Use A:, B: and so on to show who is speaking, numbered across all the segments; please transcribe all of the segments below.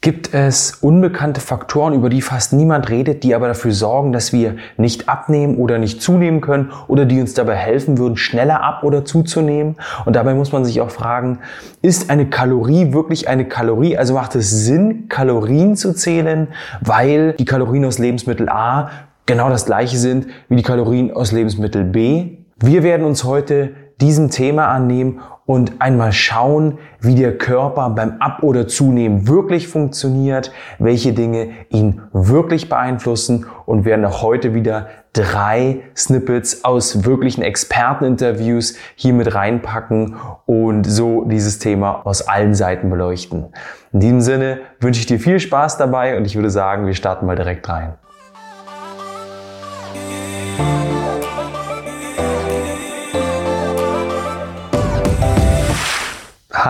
A: Gibt es unbekannte Faktoren, über die fast niemand redet, die aber dafür sorgen, dass wir nicht abnehmen oder nicht zunehmen können oder die uns dabei helfen würden, schneller ab oder zuzunehmen? Und dabei muss man sich auch fragen, ist eine Kalorie wirklich eine Kalorie? Also macht es Sinn, Kalorien zu zählen, weil die Kalorien aus Lebensmittel A genau das gleiche sind wie die Kalorien aus Lebensmittel B? Wir werden uns heute diesem Thema annehmen und einmal schauen, wie der Körper beim Ab- oder Zunehmen wirklich funktioniert, welche Dinge ihn wirklich beeinflussen und werden auch heute wieder drei Snippets aus wirklichen Experteninterviews hier mit reinpacken und so dieses Thema aus allen Seiten beleuchten. In diesem Sinne wünsche ich dir viel Spaß dabei und ich würde sagen, wir starten mal direkt rein.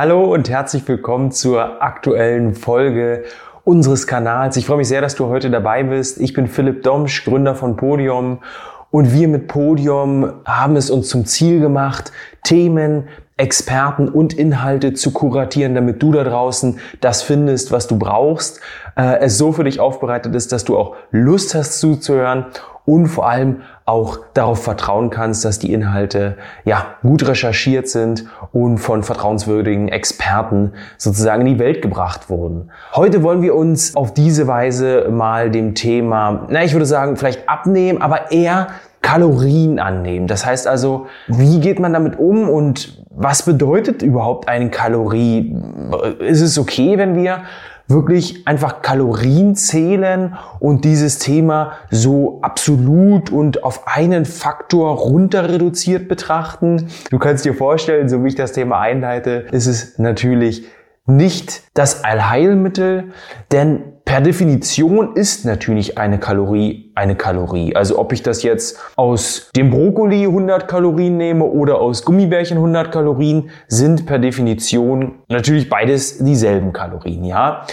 A: Hallo und herzlich willkommen zur aktuellen Folge unseres Kanals. Ich freue mich sehr, dass du heute dabei bist. Ich bin Philipp Domsch, Gründer von Podium und wir mit Podium haben es uns zum Ziel gemacht, Themen, Experten und Inhalte zu kuratieren, damit du da draußen das findest, was du brauchst, äh, es so für dich aufbereitet ist, dass du auch Lust hast zuzuhören und vor allem auch darauf vertrauen kannst, dass die Inhalte ja gut recherchiert sind und von vertrauenswürdigen Experten sozusagen in die Welt gebracht wurden. Heute wollen wir uns auf diese Weise mal dem Thema, na, ich würde sagen, vielleicht abnehmen, aber eher Kalorien annehmen. Das heißt also, wie geht man damit um und was bedeutet überhaupt eine Kalorie? Ist es okay, wenn wir wirklich einfach Kalorien zählen und dieses Thema so absolut und auf einen Faktor runter reduziert betrachten. Du kannst dir vorstellen, so wie ich das Thema einleite, ist es natürlich nicht das Allheilmittel, denn per Definition ist natürlich eine Kalorie eine Kalorie. Also ob ich das jetzt aus dem Brokkoli 100 Kalorien nehme oder aus Gummibärchen 100 Kalorien, sind per Definition natürlich beides dieselben Kalorien, ja.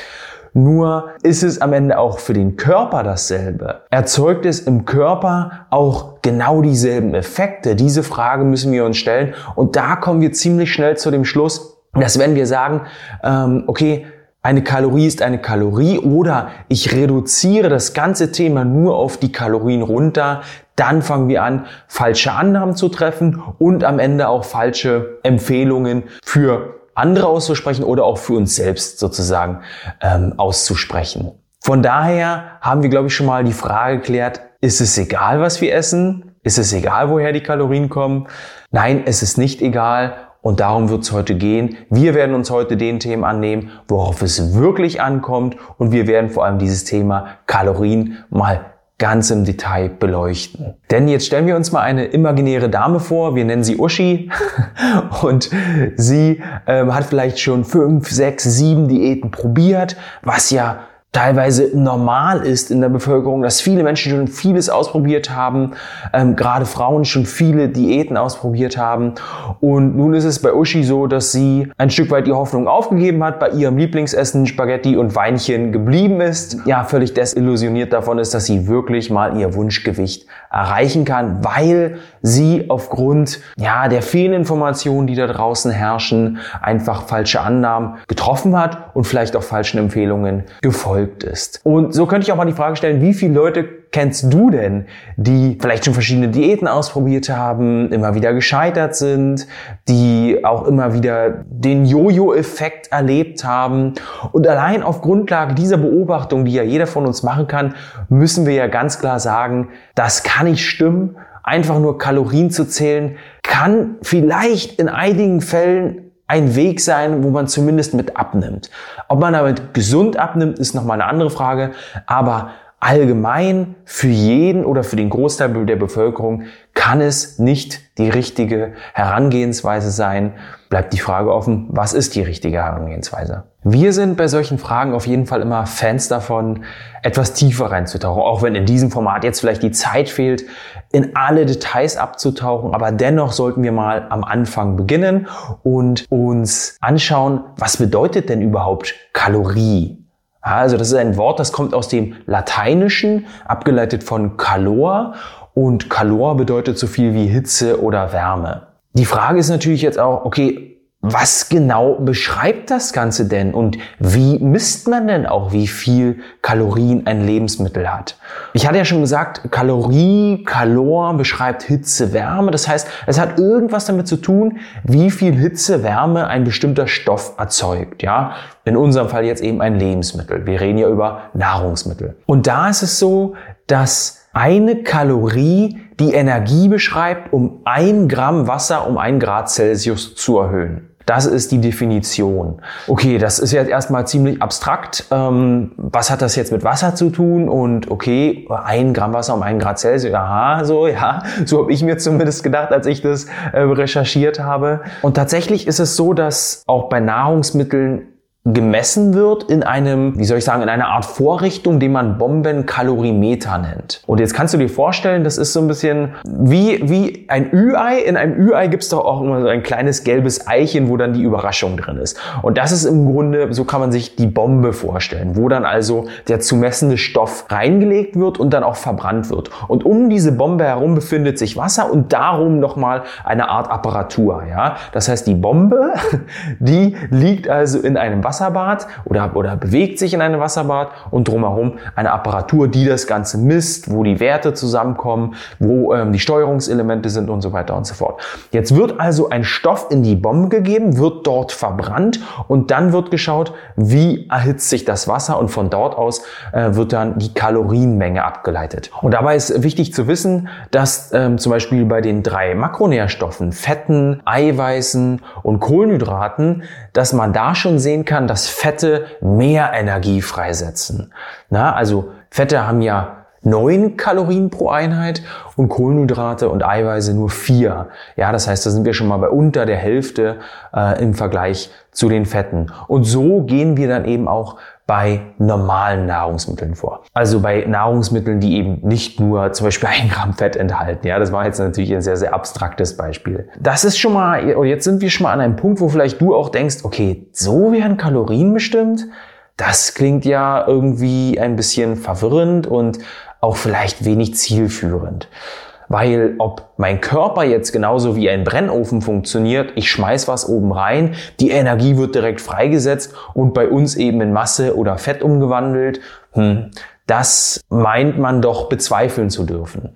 A: Nur ist es am Ende auch für den Körper dasselbe. Erzeugt es im Körper auch genau dieselben Effekte? Diese Frage müssen wir uns stellen. Und da kommen wir ziemlich schnell zu dem Schluss, dass wenn wir sagen, ähm, okay, eine Kalorie ist eine Kalorie oder ich reduziere das ganze Thema nur auf die Kalorien runter, dann fangen wir an, falsche Annahmen zu treffen und am Ende auch falsche Empfehlungen für andere auszusprechen oder auch für uns selbst sozusagen ähm, auszusprechen. Von daher haben wir, glaube ich, schon mal die Frage geklärt, ist es egal, was wir essen? Ist es egal, woher die Kalorien kommen? Nein, es ist nicht egal. Und darum wird es heute gehen. Wir werden uns heute den Themen annehmen, worauf es wirklich ankommt. Und wir werden vor allem dieses Thema Kalorien mal ganz im Detail beleuchten. Denn jetzt stellen wir uns mal eine imaginäre Dame vor, wir nennen sie Uschi und sie ähm, hat vielleicht schon fünf, sechs, sieben Diäten probiert, was ja teilweise normal ist in der Bevölkerung, dass viele Menschen schon vieles ausprobiert haben, ähm, gerade Frauen schon viele Diäten ausprobiert haben. Und nun ist es bei Uschi so, dass sie ein Stück weit die Hoffnung aufgegeben hat, bei ihrem Lieblingsessen Spaghetti und Weinchen geblieben ist. Ja, völlig desillusioniert davon ist, dass sie wirklich mal ihr Wunschgewicht erreichen kann, weil sie aufgrund ja, der Fehlinformationen, die da draußen herrschen, einfach falsche Annahmen getroffen hat und vielleicht auch falschen Empfehlungen gefolgt verrückt ist. Und so könnte ich auch mal die Frage stellen, wie viele Leute kennst du denn, die vielleicht schon verschiedene Diäten ausprobiert haben, immer wieder gescheitert sind, die auch immer wieder den Jojo-Effekt erlebt haben. Und allein auf Grundlage dieser Beobachtung, die ja jeder von uns machen kann, müssen wir ja ganz klar sagen, das kann nicht stimmen. Einfach nur Kalorien zu zählen, kann vielleicht in einigen Fällen ein Weg sein, wo man zumindest mit abnimmt. Ob man damit gesund abnimmt, ist nochmal eine andere Frage, aber allgemein für jeden oder für den Großteil der Bevölkerung kann es nicht die richtige Herangehensweise sein. Bleibt die Frage offen, was ist die richtige Herangehensweise? Wir sind bei solchen Fragen auf jeden Fall immer Fans davon, etwas tiefer reinzutauchen, auch wenn in diesem Format jetzt vielleicht die Zeit fehlt, in alle Details abzutauchen, aber dennoch sollten wir mal am Anfang beginnen und uns anschauen, was bedeutet denn überhaupt Kalorie? Also das ist ein Wort, das kommt aus dem Lateinischen, abgeleitet von Calor und Calor bedeutet so viel wie Hitze oder Wärme. Die Frage ist natürlich jetzt auch, okay, was genau beschreibt das Ganze denn und wie misst man denn auch, wie viel Kalorien ein Lebensmittel hat? Ich hatte ja schon gesagt, Kalorie, Kalor beschreibt Hitze, Wärme. Das heißt, es hat irgendwas damit zu tun, wie viel Hitze, Wärme ein bestimmter Stoff erzeugt. Ja, in unserem Fall jetzt eben ein Lebensmittel. Wir reden ja über Nahrungsmittel. Und da ist es so, dass eine Kalorie die Energie beschreibt, um ein Gramm Wasser um ein Grad Celsius zu erhöhen. Das ist die Definition. Okay, das ist jetzt erstmal ziemlich abstrakt. Ähm, was hat das jetzt mit Wasser zu tun? Und okay, ein Gramm Wasser um einen Grad Celsius, aha, so, ja, so habe ich mir zumindest gedacht, als ich das äh, recherchiert habe. Und tatsächlich ist es so, dass auch bei Nahrungsmitteln gemessen wird in einem, wie soll ich sagen, in einer Art Vorrichtung, die man Bombenkalorimeter nennt. Und jetzt kannst du dir vorstellen, das ist so ein bisschen wie, wie ein Ü-Ei. In einem Ü-Ei gibt es doch auch immer so ein kleines gelbes Eichen, wo dann die Überraschung drin ist. Und das ist im Grunde, so kann man sich die Bombe vorstellen, wo dann also der zu messende Stoff reingelegt wird und dann auch verbrannt wird. Und um diese Bombe herum befindet sich Wasser und darum nochmal eine Art Apparatur. Ja? Das heißt, die Bombe, die liegt also in einem Wasser Wasserbad oder, oder bewegt sich in einem Wasserbad und drumherum eine Apparatur, die das Ganze misst, wo die Werte zusammenkommen, wo ähm, die Steuerungselemente sind und so weiter und so fort. Jetzt wird also ein Stoff in die Bombe gegeben, wird dort verbrannt und dann wird geschaut, wie erhitzt sich das Wasser und von dort aus äh, wird dann die Kalorienmenge abgeleitet. Und dabei ist wichtig zu wissen, dass ähm, zum Beispiel bei den drei Makronährstoffen, Fetten, Eiweißen und Kohlenhydraten, dass man da schon sehen kann, dass Fette mehr Energie freisetzen. Na, also Fette haben ja neun Kalorien pro Einheit und Kohlenhydrate und Eiweiße nur vier. Ja, das heißt, da sind wir schon mal bei unter der Hälfte äh, im Vergleich zu den Fetten. Und so gehen wir dann eben auch bei normalen Nahrungsmitteln vor. Also bei Nahrungsmitteln, die eben nicht nur zum Beispiel ein Gramm Fett enthalten. Ja, das war jetzt natürlich ein sehr, sehr abstraktes Beispiel. Das ist schon mal, jetzt sind wir schon mal an einem Punkt, wo vielleicht du auch denkst, okay, so werden Kalorien bestimmt? Das klingt ja irgendwie ein bisschen verwirrend und auch vielleicht wenig zielführend. Weil ob mein Körper jetzt genauso wie ein Brennofen funktioniert, ich schmeiß was oben rein, die Energie wird direkt freigesetzt und bei uns eben in Masse oder Fett umgewandelt, hm, das meint man doch bezweifeln zu dürfen.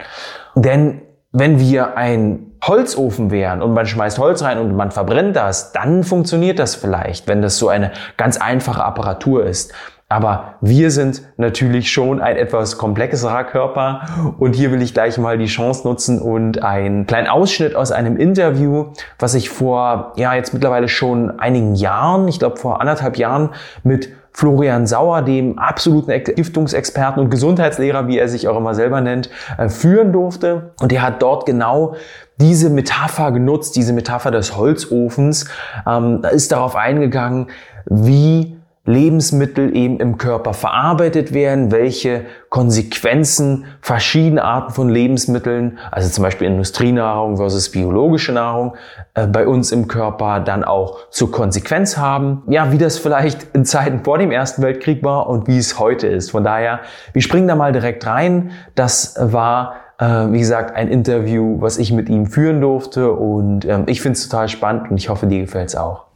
A: Denn wenn wir ein Holzofen wären und man schmeißt Holz rein und man verbrennt das, dann funktioniert das vielleicht, wenn das so eine ganz einfache Apparatur ist. Aber wir sind natürlich schon ein etwas komplexerer Körper und hier will ich gleich mal die Chance nutzen und einen kleinen Ausschnitt aus einem Interview, was ich vor, ja, jetzt mittlerweile schon einigen Jahren, ich glaube vor anderthalb Jahren mit Florian Sauer, dem absoluten Giftungsexperten und Gesundheitslehrer, wie er sich auch immer selber nennt, äh, führen durfte. Und er hat dort genau diese Metapher genutzt, diese Metapher des Holzofens, ähm, ist darauf eingegangen, wie Lebensmittel eben im Körper verarbeitet werden, welche Konsequenzen verschiedene Arten von Lebensmitteln, also zum Beispiel Industrienahrung versus biologische Nahrung, äh, bei uns im Körper dann auch zur Konsequenz haben. Ja, wie das vielleicht in Zeiten vor dem Ersten Weltkrieg war und wie es heute ist. Von daher, wir springen da mal direkt rein. Das war äh, wie gesagt, ein Interview, was ich mit ihm führen durfte und ähm, ich finde es total spannend und ich hoffe, dir gefällt es auch.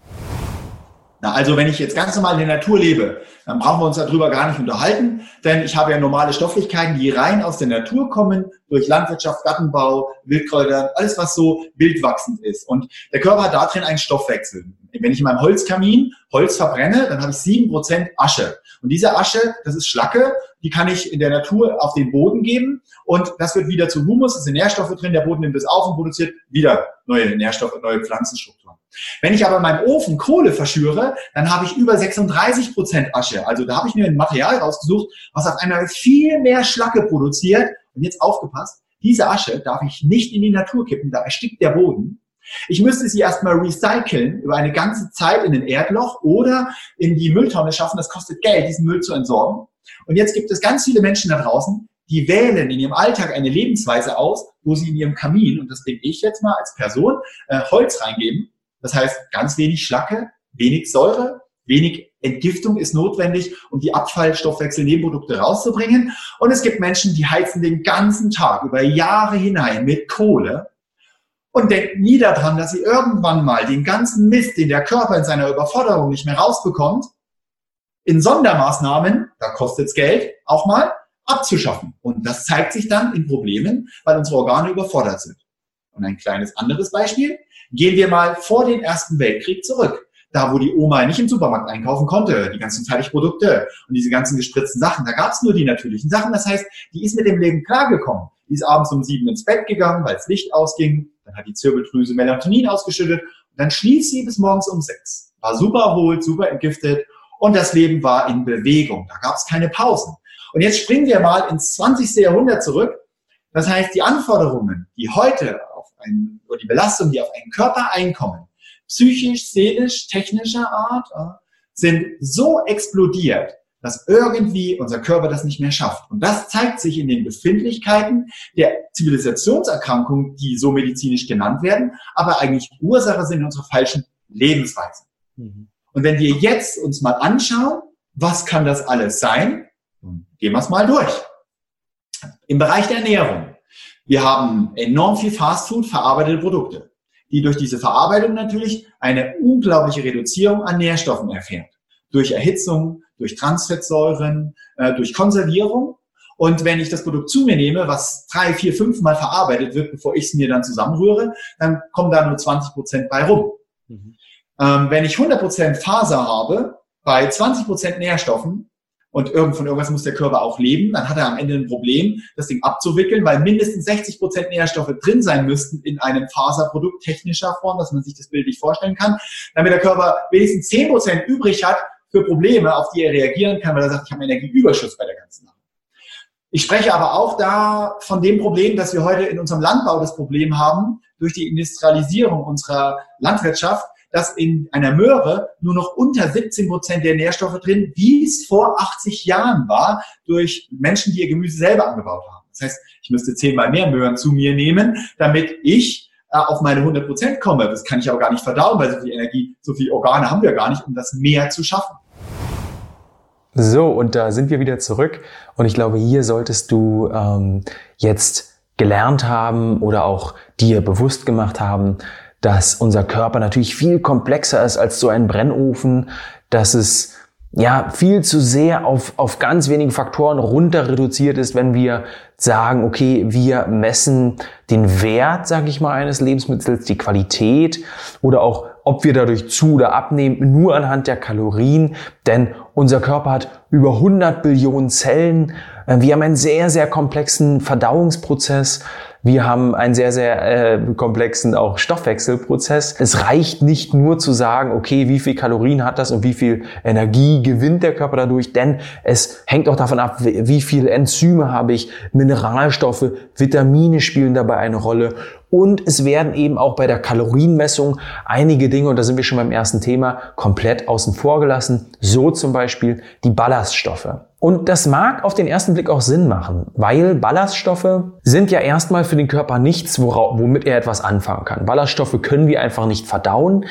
B: Na, also wenn ich jetzt ganz normal in der Natur lebe, dann brauchen wir uns darüber gar nicht unterhalten, denn ich habe ja normale Stofflichkeiten, die rein aus der Natur kommen, durch Landwirtschaft, Gartenbau, Wildkräuter, alles was so wildwachsend ist. Und der Körper hat da drin einen Stoffwechsel. Wenn ich in meinem Holzkamin Holz verbrenne, dann habe ich sieben Prozent Asche. Und diese Asche, das ist Schlacke, die kann ich in der Natur auf den Boden geben und das wird wieder zu Humus, es sind Nährstoffe drin, der Boden nimmt es auf und produziert wieder neue Nährstoffe, neue Pflanzenstrukturen. Wenn ich aber in meinem Ofen Kohle verschüre, dann habe ich über 36 Prozent Asche. Also da habe ich mir ein Material rausgesucht, was auf einmal viel mehr Schlacke produziert. Und jetzt aufgepasst, diese Asche darf ich nicht in die Natur kippen, da erstickt der Boden. Ich müsste sie erstmal recyceln über eine ganze Zeit in ein Erdloch oder in die Mülltonne schaffen. Das kostet Geld, diesen Müll zu entsorgen. Und jetzt gibt es ganz viele Menschen da draußen, die wählen in ihrem Alltag eine Lebensweise aus, wo sie in ihrem Kamin, und das bin ich jetzt mal als Person, äh, Holz reingeben das heißt, ganz wenig Schlacke, wenig Säure, wenig Entgiftung ist notwendig, um die Abfallstoffwechselnebenprodukte rauszubringen. Und es gibt Menschen, die heizen den ganzen Tag über Jahre hinein mit Kohle. Und denken nie daran, dass sie irgendwann mal den ganzen Mist, den der Körper in seiner Überforderung nicht mehr rausbekommt, in Sondermaßnahmen, da kostet es Geld, auch mal abzuschaffen. Und das zeigt sich dann in Problemen, weil unsere Organe überfordert sind. Und ein kleines anderes Beispiel. Gehen wir mal vor den Ersten Weltkrieg zurück. Da, wo die Oma nicht im Supermarkt einkaufen konnte, die ganzen Fertigprodukte und diese ganzen gespritzten Sachen, da gab es nur die natürlichen Sachen. Das heißt, die ist mit dem Leben klargekommen. Die ist abends um sieben ins Bett gegangen, weil das Licht ausging. Dann hat die Zirbeldrüse Melatonin ausgeschüttet. Und dann schlief sie bis morgens um sechs. War super erholt, super entgiftet. Und das Leben war in Bewegung. Da gab es keine Pausen. Und jetzt springen wir mal ins 20. Jahrhundert zurück. Das heißt, die Anforderungen, die heute auf einen, oder die Belastungen, die auf einen Körper einkommen, psychisch, seelisch, technischer Art, sind so explodiert, dass irgendwie unser Körper das nicht mehr schafft. Und das zeigt sich in den Befindlichkeiten der Zivilisationserkrankungen, die so medizinisch genannt werden, aber eigentlich Ursache sind unserer falschen Lebensweise. Mhm. Und wenn wir jetzt uns mal anschauen, was kann das alles sein, Gehen wir es mal durch. Im Bereich der Ernährung. Wir haben enorm viel Fastfood, verarbeitete Produkte, die durch diese Verarbeitung natürlich eine unglaubliche Reduzierung an Nährstoffen erfährt. Durch Erhitzung, durch Transfettsäuren, äh, durch Konservierung. Und wenn ich das Produkt zu mir nehme, was drei, vier, fünf Mal verarbeitet wird, bevor ich es mir dann zusammenrühre, dann kommen da nur 20 Prozent bei rum. Mhm. Ähm, wenn ich 100 Prozent Faser habe, bei 20 Prozent Nährstoffen, und irgend von irgendwas muss der Körper auch leben, dann hat er am Ende ein Problem, das Ding abzuwickeln, weil mindestens 60 Prozent Nährstoffe drin sein müssten in einem Faserprodukt technischer Form, dass man sich das Bild nicht vorstellen kann, damit der Körper wenigstens 10 Prozent übrig hat für Probleme, auf die er reagieren kann, weil er sagt, ich habe Energieüberschuss bei der ganzen Sache. Ich spreche aber auch da von dem Problem, dass wir heute in unserem Landbau das Problem haben, durch die Industrialisierung unserer Landwirtschaft, dass in einer Möhre nur noch unter 17 Prozent der Nährstoffe drin, wie es vor 80 Jahren war, durch Menschen, die ihr Gemüse selber angebaut haben. Das heißt, ich müsste zehnmal mehr Möhren zu mir nehmen, damit ich äh, auf meine 100 Prozent komme. Das kann ich aber gar nicht verdauen, weil so viel Energie, so viel Organe haben wir gar nicht, um das mehr zu schaffen.
A: So, und da sind wir wieder zurück. Und ich glaube, hier solltest du ähm, jetzt gelernt haben oder auch dir bewusst gemacht haben, dass unser Körper natürlich viel komplexer ist als so ein Brennofen, dass es ja viel zu sehr auf, auf ganz wenige Faktoren runter reduziert ist, wenn wir sagen, okay, wir messen den Wert, sage ich mal, eines Lebensmittels, die Qualität oder auch ob wir dadurch zu oder abnehmen, nur anhand der Kalorien, denn unser Körper hat über 100 Billionen Zellen. Wir haben einen sehr, sehr komplexen Verdauungsprozess. Wir haben einen sehr, sehr äh, komplexen auch Stoffwechselprozess. Es reicht nicht nur zu sagen, okay, wie viel Kalorien hat das und wie viel Energie gewinnt der Körper dadurch, denn es hängt auch davon ab, wie viel Enzyme habe ich, Mineralstoffe, Vitamine spielen dabei eine Rolle und es werden eben auch bei der Kalorienmessung einige Dinge, und da sind wir schon beim ersten Thema, komplett außen vor gelassen. So zum Beispiel die Ballaststoffe. Und das mag auf den ersten Blick auch Sinn machen, weil Ballaststoffe sind ja erstmal für den Körper nichts, womit er etwas anfangen kann. Ballaststoffe können wir einfach nicht verdauen,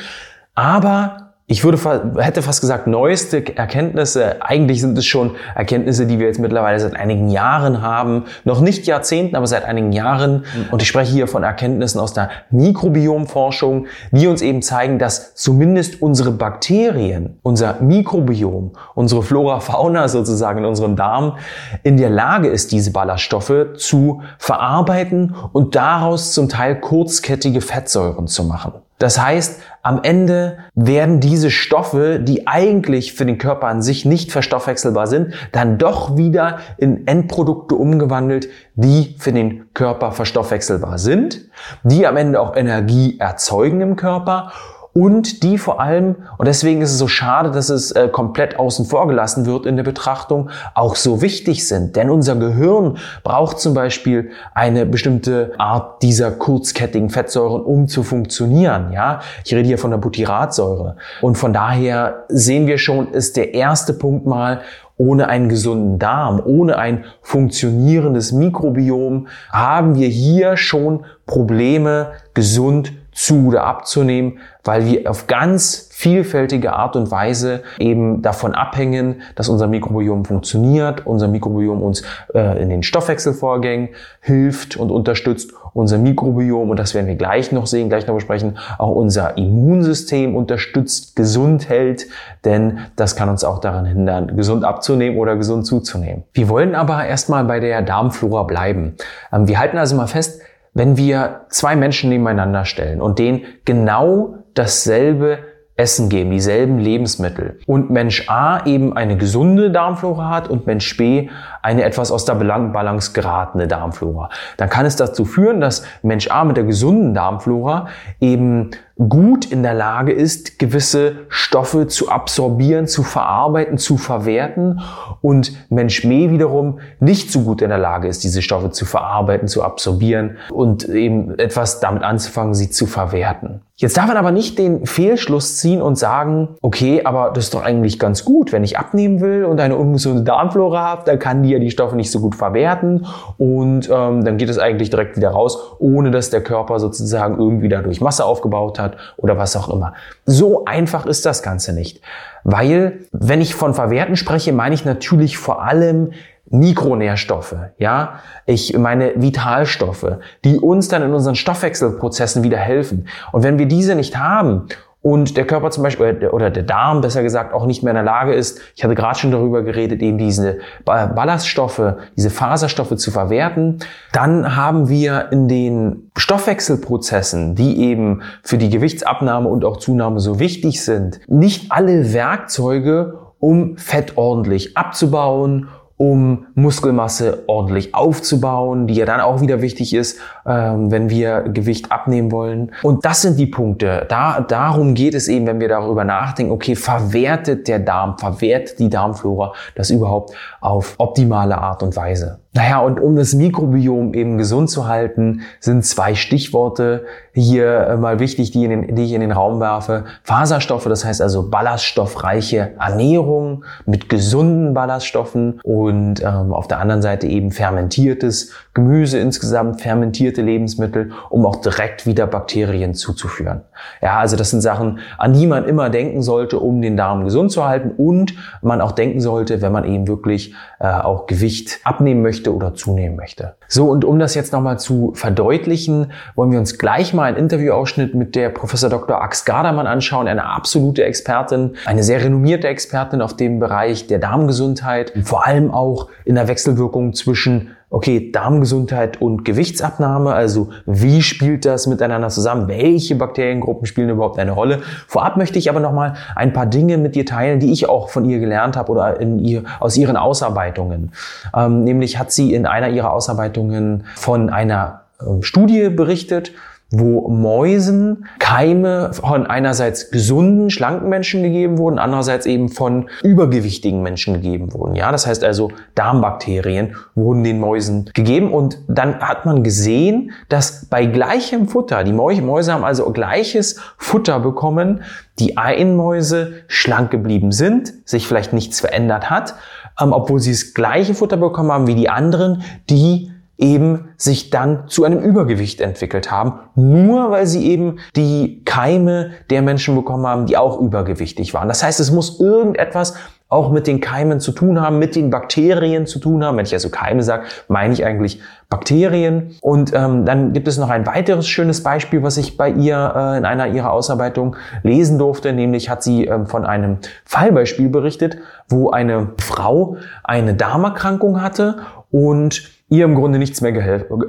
A: aber ich würde, hätte fast gesagt, neueste Erkenntnisse. Eigentlich sind es schon Erkenntnisse, die wir jetzt mittlerweile seit einigen Jahren haben. Noch nicht Jahrzehnten, aber seit einigen Jahren. Und ich spreche hier von Erkenntnissen aus der Mikrobiomforschung, die uns eben zeigen, dass zumindest unsere Bakterien, unser Mikrobiom, unsere Flora, Fauna sozusagen in unserem Darm in der Lage ist, diese Ballaststoffe zu verarbeiten und daraus zum Teil kurzkettige Fettsäuren zu machen. Das heißt, am Ende werden diese Stoffe, die eigentlich für den Körper an sich nicht verstoffwechselbar sind, dann doch wieder in Endprodukte umgewandelt, die für den Körper verstoffwechselbar sind, die am Ende auch Energie erzeugen im Körper und die vor allem, und deswegen ist es so schade, dass es äh, komplett außen vor gelassen wird in der Betrachtung, auch so wichtig sind. Denn unser Gehirn braucht zum Beispiel eine bestimmte Art dieser kurzkettigen Fettsäuren, um zu funktionieren. Ja, ich rede hier von der Butyratsäure. Und von daher sehen wir schon, ist der erste Punkt mal, ohne einen gesunden Darm, ohne ein funktionierendes Mikrobiom, haben wir hier schon Probleme, gesund zu oder abzunehmen, weil wir auf ganz vielfältige Art und Weise eben davon abhängen, dass unser Mikrobiom funktioniert, unser Mikrobiom uns äh, in den Stoffwechselvorgängen hilft und unterstützt unser Mikrobiom, und das werden wir gleich noch sehen, gleich noch besprechen, auch unser Immunsystem unterstützt, gesund hält, denn das kann uns auch daran hindern, gesund abzunehmen oder gesund zuzunehmen. Wir wollen aber erstmal bei der Darmflora bleiben. Ähm, wir halten also mal fest, wenn wir zwei Menschen nebeneinander stellen und denen genau dasselbe Essen geben, dieselben Lebensmittel. Und Mensch A eben eine gesunde Darmflora hat und Mensch B eine etwas aus der Balance geratene Darmflora. Dann kann es dazu führen, dass Mensch A mit der gesunden Darmflora eben gut in der Lage ist, gewisse Stoffe zu absorbieren, zu verarbeiten, zu verwerten und Mensch B wiederum nicht so gut in der Lage ist, diese Stoffe zu verarbeiten, zu absorbieren und eben etwas damit anzufangen, sie zu verwerten. Jetzt darf man aber nicht den Fehlschluss ziehen und sagen, okay, aber das ist doch eigentlich ganz gut, wenn ich abnehmen will und eine ungesunde Darmflora habe, dann kann die ja die Stoffe nicht so gut verwerten und ähm, dann geht es eigentlich direkt wieder raus, ohne dass der Körper sozusagen irgendwie dadurch Masse aufgebaut hat oder was auch immer. So einfach ist das Ganze nicht. Weil, wenn ich von Verwerten spreche, meine ich natürlich vor allem Mikronährstoffe, ja, ich meine Vitalstoffe, die uns dann in unseren Stoffwechselprozessen wieder helfen. Und wenn wir diese nicht haben und der Körper zum Beispiel oder der Darm besser gesagt auch nicht mehr in der Lage ist, ich hatte gerade schon darüber geredet, eben diese Ballaststoffe, diese Faserstoffe zu verwerten, dann haben wir in den Stoffwechselprozessen, die eben für die Gewichtsabnahme und auch Zunahme so wichtig sind, nicht alle Werkzeuge, um Fett ordentlich abzubauen um Muskelmasse ordentlich aufzubauen, die ja dann auch wieder wichtig ist, ähm, wenn wir Gewicht abnehmen wollen. Und das sind die Punkte. Da, darum geht es eben, wenn wir darüber nachdenken, okay, verwertet der Darm, verwertet die Darmflora das überhaupt auf optimale Art und Weise. Naja, und um das Mikrobiom eben gesund zu halten, sind zwei Stichworte hier äh, mal wichtig, die, den, die ich in den Raum werfe. Faserstoffe, das heißt also ballaststoffreiche Ernährung mit gesunden Ballaststoffen und ähm, auf der anderen Seite eben fermentiertes Gemüse insgesamt, fermentierte Lebensmittel, um auch direkt wieder Bakterien zuzuführen. Ja, also das sind Sachen, an die man immer denken sollte, um den Darm gesund zu halten und man auch denken sollte, wenn man eben wirklich äh, auch Gewicht abnehmen möchte oder zunehmen möchte. So, und um das jetzt nochmal zu verdeutlichen, wollen wir uns gleich mal einen Interviewausschnitt mit der Professor Dr. Ax Gardermann anschauen, eine absolute Expertin, eine sehr renommierte Expertin auf dem Bereich der Darmgesundheit, vor allem auch in der Wechselwirkung zwischen okay, Darmgesundheit und Gewichtsabnahme, also wie spielt das miteinander zusammen? Welche Bakteriengruppen spielen überhaupt eine Rolle? Vorab möchte ich aber nochmal ein paar Dinge mit dir teilen, die ich auch von ihr gelernt habe oder in ihr, aus ihren Ausarbeitungen. Ähm, nämlich hat sie in einer ihrer Ausarbeitungen von einer ähm, Studie berichtet, wo Mäusen Keime von einerseits gesunden, schlanken Menschen gegeben wurden, andererseits eben von übergewichtigen Menschen gegeben wurden. Ja, das heißt also Darmbakterien wurden den Mäusen gegeben und dann hat man gesehen, dass bei gleichem Futter, die Mäuse haben also gleiches Futter bekommen, die einen Mäuse schlank geblieben sind, sich vielleicht nichts verändert hat, ähm, obwohl sie das gleiche Futter bekommen haben wie die anderen, die eben sich dann zu einem Übergewicht entwickelt haben, nur weil sie eben die Keime der Menschen bekommen haben, die auch übergewichtig waren. Das heißt, es muss irgendetwas auch mit den Keimen zu tun haben, mit den Bakterien zu tun haben. Wenn ich also Keime sage, meine ich eigentlich Bakterien. Und ähm, dann gibt es noch ein weiteres schönes Beispiel, was ich bei ihr äh, in einer ihrer Ausarbeitung lesen durfte. Nämlich hat sie ähm, von einem Fallbeispiel berichtet, wo eine Frau eine Darmerkrankung hatte und ihr im Grunde nichts mehr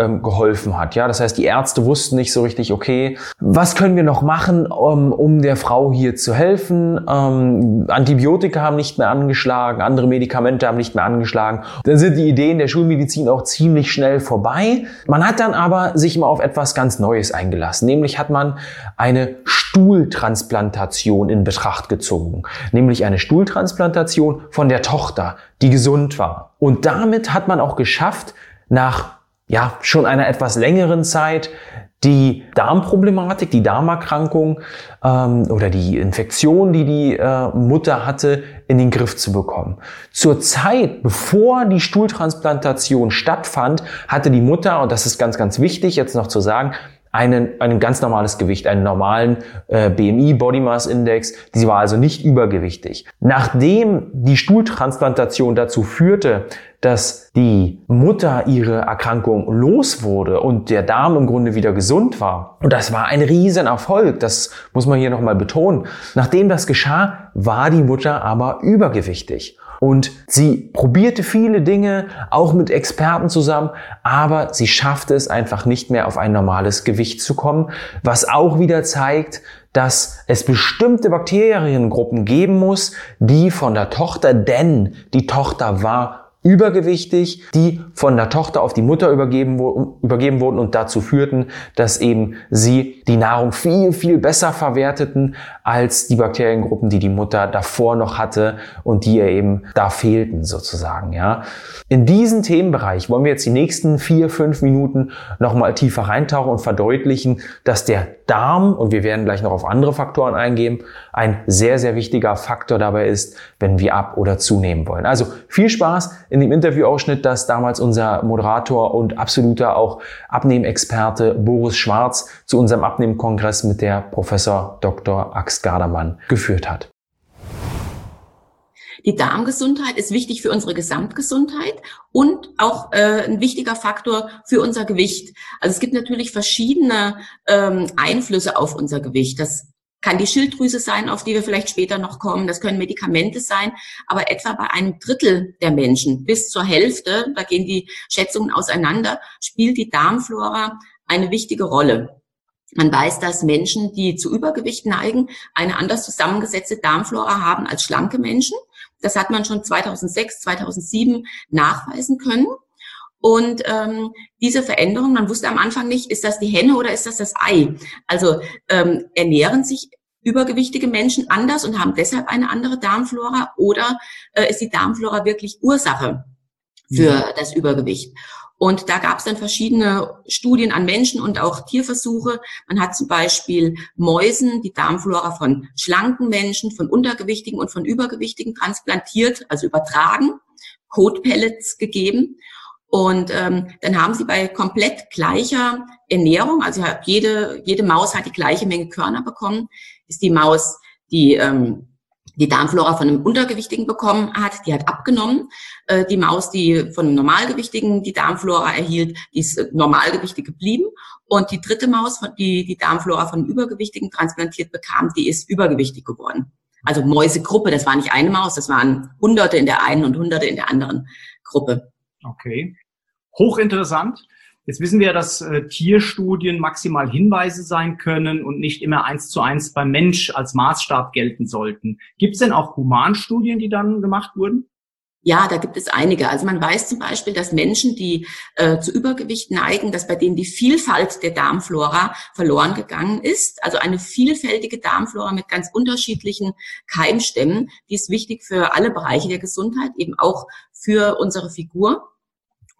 A: ähm, geholfen hat. Ja, das heißt, die Ärzte wussten nicht so richtig, okay, was können wir noch machen, um, um der Frau hier zu helfen? Ähm, Antibiotika haben nicht mehr angeschlagen, andere Medikamente haben nicht mehr angeschlagen. Dann sind die Ideen der Schulmedizin auch ziemlich schnell vorbei. Man hat dann aber sich mal auf etwas ganz Neues eingelassen. Nämlich hat man eine Stuhltransplantation in Betracht gezogen. Nämlich eine Stuhltransplantation von der Tochter, die gesund war. Und damit hat man auch geschafft, nach ja, schon einer etwas längeren Zeit die Darmproblematik, die Darmerkrankung ähm, oder die Infektion, die die äh, Mutter hatte, in den Griff zu bekommen. Zur Zeit, bevor die Stuhltransplantation stattfand, hatte die Mutter, und das ist ganz, ganz wichtig jetzt noch zu sagen, einen, ein ganz normales Gewicht, einen normalen äh, BMI, Body Mass Index. Sie war also nicht übergewichtig. Nachdem die Stuhltransplantation dazu führte, dass die Mutter ihre Erkrankung los wurde und der Darm im Grunde wieder gesund war. Und das war ein Riesenerfolg, das muss man hier nochmal betonen. Nachdem das geschah, war die Mutter aber übergewichtig. Und sie probierte viele Dinge, auch mit Experten zusammen, aber sie schaffte es einfach nicht mehr auf ein normales Gewicht zu kommen, was auch wieder zeigt, dass es bestimmte Bakteriengruppen geben muss, die von der Tochter, denn die Tochter war übergewichtig, die von der Tochter auf die Mutter übergeben, übergeben wurden und dazu führten, dass eben sie die Nahrung viel, viel besser verwerteten als die Bakteriengruppen, die die Mutter davor noch hatte und die ihr eben da fehlten sozusagen, ja. In diesen Themenbereich wollen wir jetzt die nächsten vier, fünf Minuten nochmal tiefer reintauchen und verdeutlichen, dass der Darm, und wir werden gleich noch auf andere Faktoren eingehen, ein sehr, sehr wichtiger Faktor dabei ist, wenn wir ab- oder zunehmen wollen. Also viel Spaß in dem Interviewausschnitt, das damals unser Moderator und absoluter auch Abnehmexperte Boris Schwarz zu unserem Abnehmkongress mit der Professor Dr. Axt Gardermann geführt hat.
C: Die Darmgesundheit ist wichtig für unsere Gesamtgesundheit und auch äh, ein wichtiger Faktor für unser Gewicht. Also es gibt natürlich verschiedene ähm, Einflüsse auf unser Gewicht. Das kann die Schilddrüse sein, auf die wir vielleicht später noch kommen. Das können Medikamente sein. Aber etwa bei einem Drittel der Menschen bis zur Hälfte, da gehen die Schätzungen auseinander, spielt die Darmflora eine wichtige Rolle. Man weiß, dass Menschen, die zu Übergewicht neigen, eine anders zusammengesetzte Darmflora haben als schlanke Menschen. Das hat man schon 2006, 2007 nachweisen können. Und ähm, diese Veränderung, man wusste am Anfang nicht, ist das die Henne oder ist das das Ei? Also ähm, ernähren sich übergewichtige Menschen anders und haben deshalb eine andere Darmflora oder äh, ist die Darmflora wirklich Ursache für ja. das Übergewicht? Und da gab es dann verschiedene Studien an Menschen und auch Tierversuche. Man hat zum Beispiel Mäusen die Darmflora von schlanken Menschen, von untergewichtigen und von übergewichtigen transplantiert, also übertragen, Kotpellets gegeben. Und ähm, dann haben sie bei komplett gleicher Ernährung, also jede, jede Maus hat die gleiche Menge Körner bekommen, ist die Maus, die ähm, die Darmflora von einem Untergewichtigen bekommen hat, die hat abgenommen. Äh, die Maus, die von einem Normalgewichtigen die Darmflora erhielt, die ist äh, normalgewichtig geblieben. Und die dritte Maus, die die Darmflora von einem Übergewichtigen transplantiert bekam, die ist übergewichtig geworden. Also Mäusegruppe, das war nicht eine Maus, das waren Hunderte in der einen und Hunderte in der anderen Gruppe.
D: Okay. Hochinteressant. Jetzt wissen wir, dass äh, Tierstudien maximal Hinweise sein können und nicht immer eins zu eins beim Mensch als Maßstab gelten sollten. Gibt es denn auch Humanstudien, die dann gemacht wurden?
C: Ja, da gibt es einige. Also man weiß zum Beispiel, dass Menschen, die äh, zu Übergewicht neigen, dass bei denen die Vielfalt der Darmflora verloren gegangen ist. Also eine vielfältige Darmflora mit ganz unterschiedlichen Keimstämmen, die ist wichtig für alle Bereiche der Gesundheit, eben auch für unsere Figur.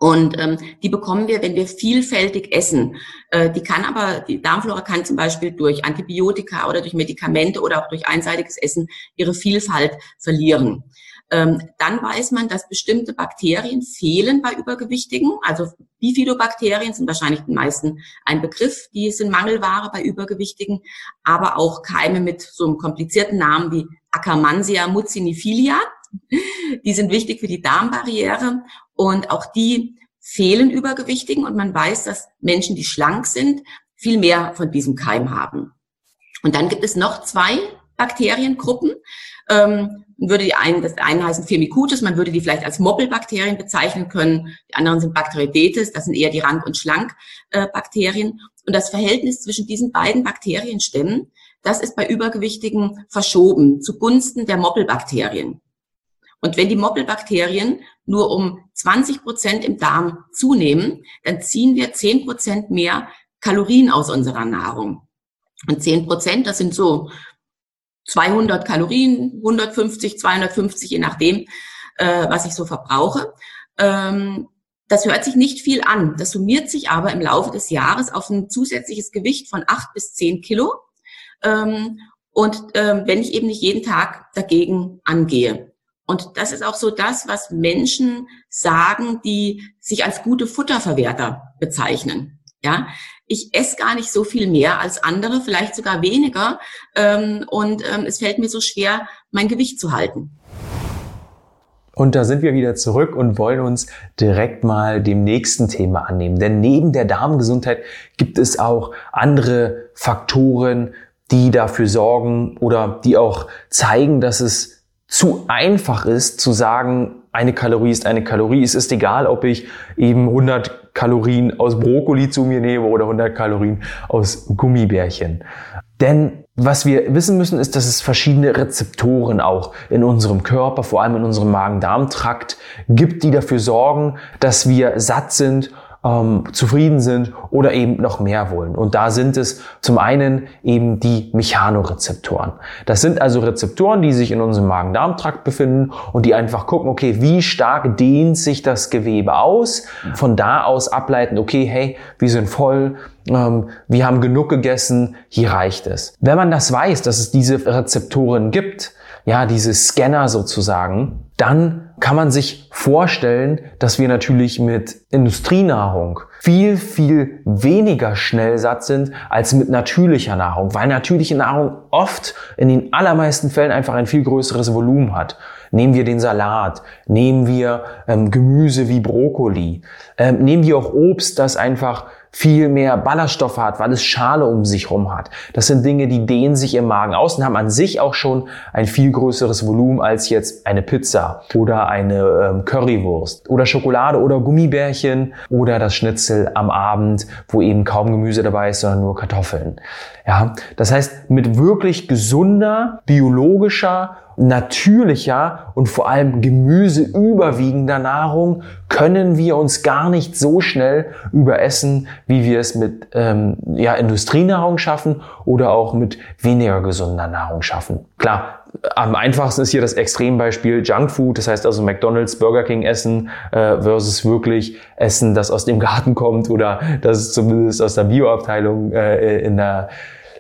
C: Und ähm, die bekommen wir, wenn wir vielfältig essen. Äh, die kann aber, die Darmflora kann zum Beispiel durch Antibiotika oder durch Medikamente oder auch durch einseitiges Essen ihre Vielfalt verlieren. Ähm, dann weiß man, dass bestimmte Bakterien fehlen bei Übergewichtigen. Also Bifidobakterien sind wahrscheinlich den meisten ein Begriff. Die sind Mangelware bei Übergewichtigen. Aber auch Keime mit so einem komplizierten Namen wie Akkermansia mucinifilia. Die sind wichtig für die Darmbarriere und auch die fehlen Übergewichtigen und man weiß, dass Menschen, die schlank sind, viel mehr von diesem Keim haben. Und dann gibt es noch zwei Bakteriengruppen. Ähm, würde die einen, das eine heißen Firmicutes, man würde die vielleicht als Moppelbakterien bezeichnen können. Die anderen sind Bacteroidetes, das sind eher die Rank- und Schlankbakterien. Und das Verhältnis zwischen diesen beiden Bakterienstämmen, das ist bei Übergewichtigen verschoben zugunsten der Moppelbakterien. Und wenn die Moppelbakterien nur um 20 Prozent im Darm zunehmen, dann ziehen wir 10 Prozent mehr Kalorien aus unserer Nahrung. Und 10 Prozent, das sind so 200 Kalorien, 150, 250, je nachdem, äh, was ich so verbrauche. Ähm, das hört sich nicht viel an. Das summiert sich aber im Laufe des Jahres auf ein zusätzliches Gewicht von 8 bis 10 Kilo. Ähm, und ähm, wenn ich eben nicht jeden Tag dagegen angehe. Und das ist auch so das, was Menschen sagen, die sich als gute Futterverwerter bezeichnen. Ja, ich esse gar nicht so viel mehr als andere, vielleicht sogar weniger. Ähm, und ähm, es fällt mir so schwer, mein Gewicht zu halten.
A: Und da sind wir wieder zurück und wollen uns direkt mal dem nächsten Thema annehmen. Denn neben der Darmgesundheit gibt es auch andere Faktoren, die dafür sorgen oder die auch zeigen, dass es zu einfach ist zu sagen, eine Kalorie ist eine Kalorie. Es ist egal, ob ich eben 100 Kalorien aus Brokkoli zu mir nehme oder 100 Kalorien aus Gummibärchen. Denn was wir wissen müssen, ist, dass es verschiedene Rezeptoren auch in unserem Körper, vor allem in unserem Magen-Darm-Trakt gibt, die dafür sorgen, dass wir satt sind ähm, zufrieden sind oder eben noch mehr wollen. Und da sind es zum einen eben die Mechanorezeptoren. Das sind also Rezeptoren, die sich in unserem Magen-Darm-Trakt befinden und die einfach gucken, okay, wie stark dehnt sich das Gewebe aus? Von da aus ableiten, okay, hey, wir sind voll, ähm, wir haben genug gegessen, hier reicht es. Wenn man das weiß, dass es diese Rezeptoren gibt, ja, diese Scanner sozusagen, dann kann man sich vorstellen, dass wir natürlich mit Industrienahrung viel, viel weniger schnell satt sind als mit natürlicher Nahrung, weil natürliche Nahrung oft in den allermeisten Fällen einfach ein viel größeres Volumen hat. Nehmen wir den Salat, nehmen wir ähm, Gemüse wie Brokkoli, ähm, nehmen wir auch Obst, das einfach viel mehr Ballaststoffe hat, weil es Schale um sich rum hat. Das sind Dinge, die dehnen sich im Magen aus und haben an sich auch schon ein viel größeres Volumen als jetzt eine Pizza oder eine ähm, Currywurst oder Schokolade oder Gummibärchen oder das Schnitzel am Abend, wo eben kaum Gemüse dabei ist, sondern nur Kartoffeln. Ja, das heißt, mit wirklich gesunder, biologischer natürlicher und vor allem gemüseüberwiegender Nahrung können wir uns gar nicht so schnell überessen, wie wir es mit ähm, ja, Industrienahrung schaffen oder auch mit weniger gesunder Nahrung schaffen. Klar, am einfachsten ist hier das Extrembeispiel Junkfood, das heißt also McDonald's, Burger King Essen äh, versus wirklich Essen, das aus dem Garten kommt oder das zumindest aus der Bioabteilung äh, in der,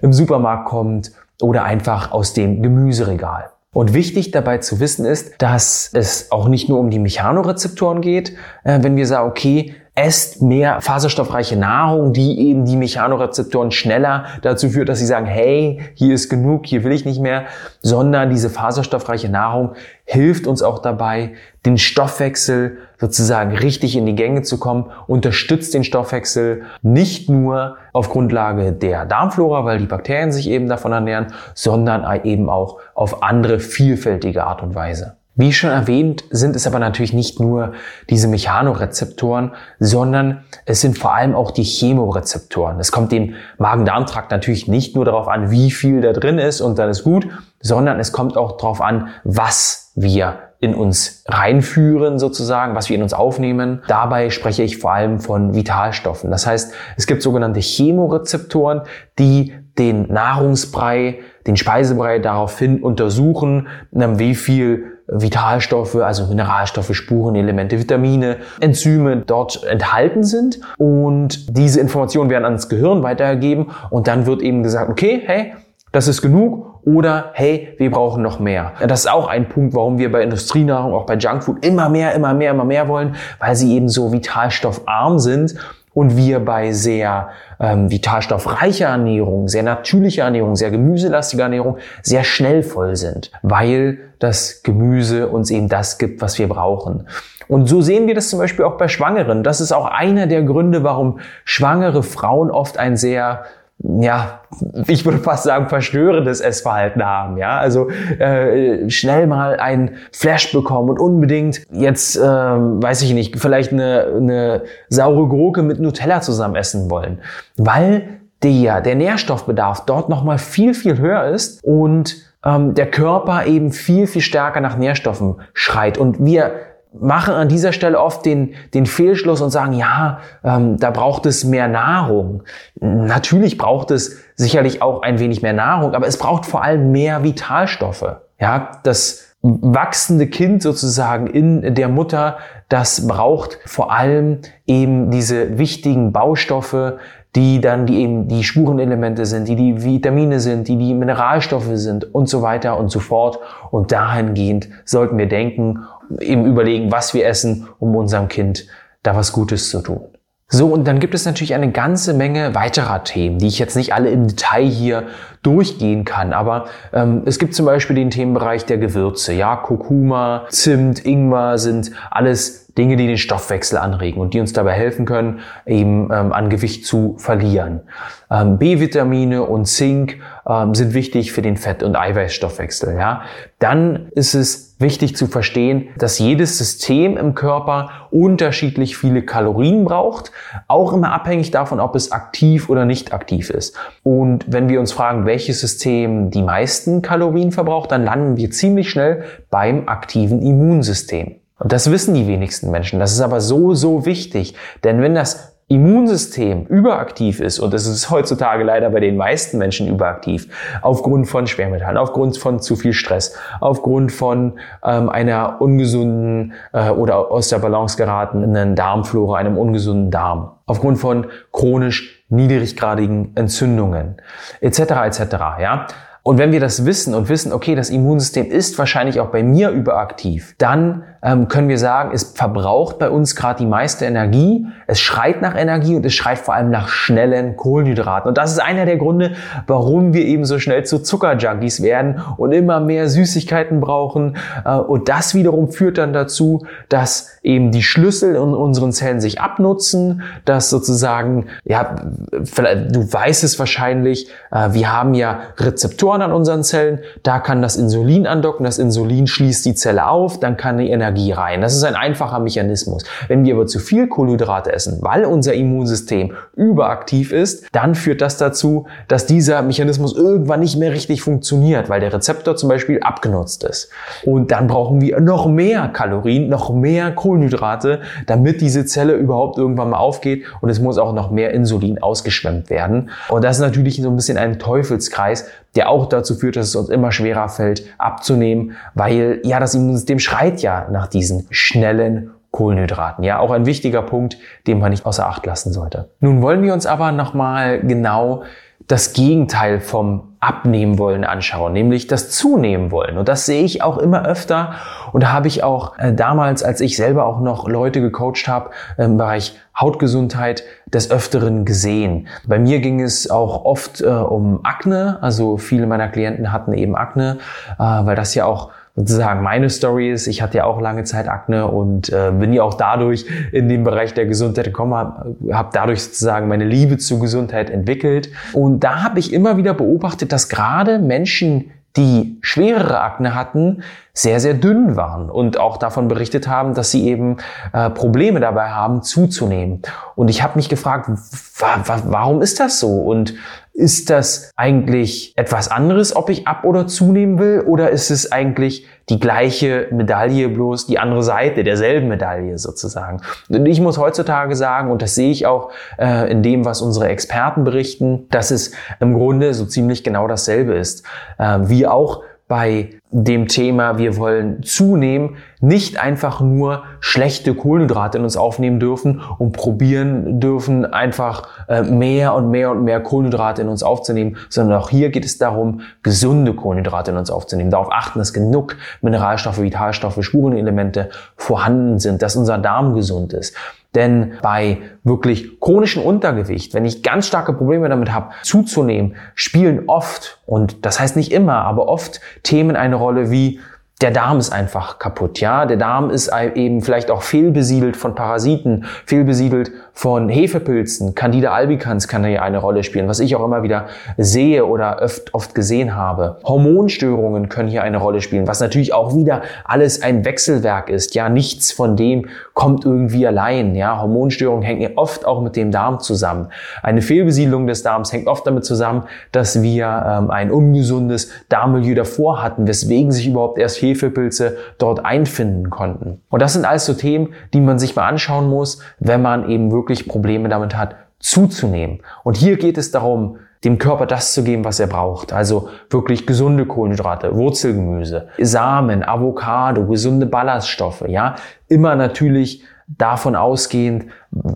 A: im Supermarkt kommt oder einfach aus dem Gemüseregal. Und wichtig dabei zu wissen ist, dass es auch nicht nur um die Mechanorezeptoren geht, äh, wenn wir sagen, okay, esst mehr faserstoffreiche Nahrung, die eben die Mechanorezeptoren schneller dazu führt, dass sie sagen, hey, hier ist genug, hier will ich nicht mehr, sondern diese faserstoffreiche Nahrung hilft uns auch dabei, den Stoffwechsel sozusagen richtig in die Gänge zu kommen, unterstützt den Stoffwechsel nicht nur auf Grundlage der Darmflora, weil die Bakterien sich eben davon ernähren, sondern eben auch auf andere vielfältige Art und Weise. Wie schon erwähnt, sind es aber natürlich nicht nur diese Mechanorezeptoren, sondern es sind vor allem auch die Chemorezeptoren. Es kommt dem Magen-Darm-Trakt natürlich nicht nur darauf an, wie viel da drin ist und dann ist gut, sondern es kommt auch darauf an, was wir in uns reinführen sozusagen, was wir in uns aufnehmen. Dabei spreche ich vor allem von Vitalstoffen. Das heißt, es gibt sogenannte Chemorezeptoren, die den Nahrungsbrei, den Speisebrei daraufhin untersuchen, wie viel Vitalstoffe, also Mineralstoffe, Spurenelemente, Vitamine, Enzyme dort enthalten sind. Und diese Informationen werden ans Gehirn weitergegeben und dann wird eben gesagt, okay, hey, das ist genug oder hey, wir brauchen noch mehr. Das ist auch ein Punkt, warum wir bei Industrienahrung, auch bei Junkfood immer mehr, immer mehr, immer mehr wollen, weil sie eben so vitalstoffarm sind und wir bei sehr ähm, vitalstoffreicher Ernährung, sehr natürlicher Ernährung, sehr gemüselastiger Ernährung sehr schnell voll sind, weil das Gemüse uns eben das gibt, was wir brauchen. Und so sehen wir das zum Beispiel auch bei Schwangeren. Das ist auch einer der Gründe, warum schwangere Frauen oft ein sehr ja, ich würde fast sagen, verstörendes Essverhalten haben. Ja, also äh, schnell mal ein Flash bekommen und unbedingt jetzt, äh, weiß ich nicht, vielleicht eine, eine saure Gurke mit Nutella zusammen essen wollen, weil der, der Nährstoffbedarf dort nochmal viel, viel höher ist und ähm, der Körper eben viel, viel stärker nach Nährstoffen schreit. Und wir machen an dieser Stelle oft den, den Fehlschluss und sagen, ja, ähm, da braucht es mehr Nahrung. Natürlich braucht es sicherlich auch ein wenig mehr Nahrung, aber es braucht vor allem mehr Vitalstoffe. Ja, das wachsende Kind sozusagen in der Mutter, das braucht vor allem eben diese wichtigen Baustoffe, die dann die eben die Spurenelemente sind, die die Vitamine sind, die die Mineralstoffe sind und so weiter und so fort. Und dahingehend sollten wir denken eben überlegen, was wir essen, um unserem Kind da was Gutes zu tun. So, und dann gibt es natürlich eine ganze Menge weiterer Themen, die ich jetzt nicht alle im Detail hier durchgehen kann. Aber ähm, es gibt zum Beispiel den Themenbereich der Gewürze. Ja, Kurkuma, Zimt, Ingwer sind alles Dinge, die den Stoffwechsel anregen und die uns dabei helfen können, eben ähm, an Gewicht zu verlieren. Ähm, B-Vitamine und Zink ähm, sind wichtig für den Fett- und Eiweißstoffwechsel. Ja? Dann ist es wichtig zu verstehen, dass jedes System im Körper unterschiedlich viele Kalorien braucht, auch immer abhängig davon, ob es aktiv oder nicht aktiv ist. Und wenn wir uns fragen, welches System die meisten Kalorien verbraucht, dann landen wir ziemlich schnell beim aktiven Immunsystem. Und das wissen die wenigsten Menschen. Das ist aber so, so wichtig. Denn wenn das Immunsystem überaktiv ist, und das ist heutzutage leider bei den meisten Menschen überaktiv, aufgrund von Schwermetallen, aufgrund von zu viel Stress, aufgrund von ähm, einer ungesunden äh, oder aus der Balance geratenen Darmflora, einem ungesunden Darm, aufgrund von chronisch niedriggradigen Entzündungen, etc. etc. Ja, und wenn wir das wissen und wissen, okay, das Immunsystem ist wahrscheinlich auch bei mir überaktiv, dann ähm, können wir sagen, es verbraucht bei uns gerade die meiste Energie, es schreit nach Energie und es schreit vor allem nach schnellen Kohlenhydraten. Und das ist einer der Gründe, warum wir eben so schnell zu Zuckerjunkies werden und immer mehr Süßigkeiten brauchen. Äh, und das wiederum führt dann dazu, dass eben die Schlüssel in unseren Zellen sich abnutzen, dass sozusagen, ja, du weißt es wahrscheinlich, äh, wir haben ja Rezeptoren an unseren Zellen, da kann das Insulin andocken, das Insulin schließt die Zelle auf, dann kann die Energie Energie rein. Das ist ein einfacher Mechanismus. Wenn wir aber zu viel Kohlenhydrate essen, weil unser Immunsystem überaktiv ist, dann führt das dazu, dass dieser Mechanismus irgendwann nicht mehr richtig funktioniert, weil der Rezeptor zum Beispiel abgenutzt ist. Und dann brauchen wir noch mehr Kalorien, noch mehr Kohlenhydrate, damit diese Zelle überhaupt irgendwann mal aufgeht und es muss auch noch mehr Insulin ausgeschwemmt werden. Und das ist natürlich so ein bisschen ein Teufelskreis, der auch dazu führt, dass es uns immer schwerer fällt abzunehmen, weil ja das Immunsystem schreit ja nach diesen schnellen Kohlenhydraten. Ja, auch ein wichtiger Punkt, den man nicht außer Acht lassen sollte. Nun wollen wir uns aber nochmal genau das Gegenteil vom Abnehmen wollen anschauen, nämlich das Zunehmen wollen. Und das sehe ich auch immer öfter. Und habe ich auch äh, damals, als ich selber auch noch Leute gecoacht habe im Bereich Hautgesundheit, des Öfteren gesehen. Bei mir ging es auch oft äh, um Akne. Also viele meiner Klienten hatten eben Akne, äh, weil das ja auch sozusagen meine Story ist. Ich hatte ja auch lange Zeit Akne und äh, bin ja auch dadurch in den Bereich der Gesundheit gekommen, habe hab dadurch sozusagen meine Liebe zur Gesundheit entwickelt. Und da habe ich immer wieder beobachtet, dass gerade Menschen, die schwerere Akne hatten, sehr, sehr dünn waren und auch davon berichtet haben, dass sie eben äh, Probleme dabei haben, zuzunehmen. Und ich habe mich gefragt, wa wa warum ist das so? Und ist das eigentlich etwas anderes, ob ich ab oder zunehmen will? Oder ist es eigentlich die gleiche Medaille, bloß die andere Seite derselben Medaille sozusagen? Und ich muss heutzutage sagen, und das sehe ich auch äh, in dem, was unsere Experten berichten, dass es im Grunde so ziemlich genau dasselbe ist. Äh, wie auch bei dem Thema, wir wollen zunehmen, nicht einfach nur schlechte Kohlenhydrate in uns aufnehmen dürfen und probieren dürfen, einfach äh, mehr und mehr und mehr Kohlenhydrate in uns aufzunehmen, sondern auch hier geht es darum, gesunde Kohlenhydrate in uns aufzunehmen. Darauf achten, dass genug Mineralstoffe, Vitalstoffe, Spurenelemente vorhanden sind, dass unser Darm gesund ist. Denn bei wirklich chronischem Untergewicht, wenn ich ganz starke Probleme damit habe, zuzunehmen, spielen oft, und das heißt nicht immer, aber oft Themen eine Rolle wie der Darm ist einfach kaputt, ja. Der Darm ist eben vielleicht auch fehlbesiedelt von Parasiten, fehlbesiedelt von Hefepilzen. Candida albicans kann hier eine Rolle spielen, was ich auch immer wieder sehe oder oft, oft gesehen habe. Hormonstörungen können hier eine Rolle spielen, was natürlich auch wieder alles ein Wechselwerk ist, ja. Nichts von dem kommt irgendwie allein, ja. Hormonstörungen hängen oft auch mit dem Darm zusammen. Eine Fehlbesiedlung des Darms hängt oft damit zusammen, dass wir ähm, ein ungesundes Darmmilieu davor hatten, weswegen sich überhaupt erst Hefepilze dort einfinden konnten. Und das sind alles so Themen, die man sich mal anschauen muss, wenn man eben wirklich Probleme damit hat, zuzunehmen. Und hier geht es darum, dem Körper das zu geben, was er braucht. Also wirklich gesunde Kohlenhydrate, Wurzelgemüse, Samen, Avocado, gesunde Ballaststoffe, ja. Immer natürlich davon ausgehend,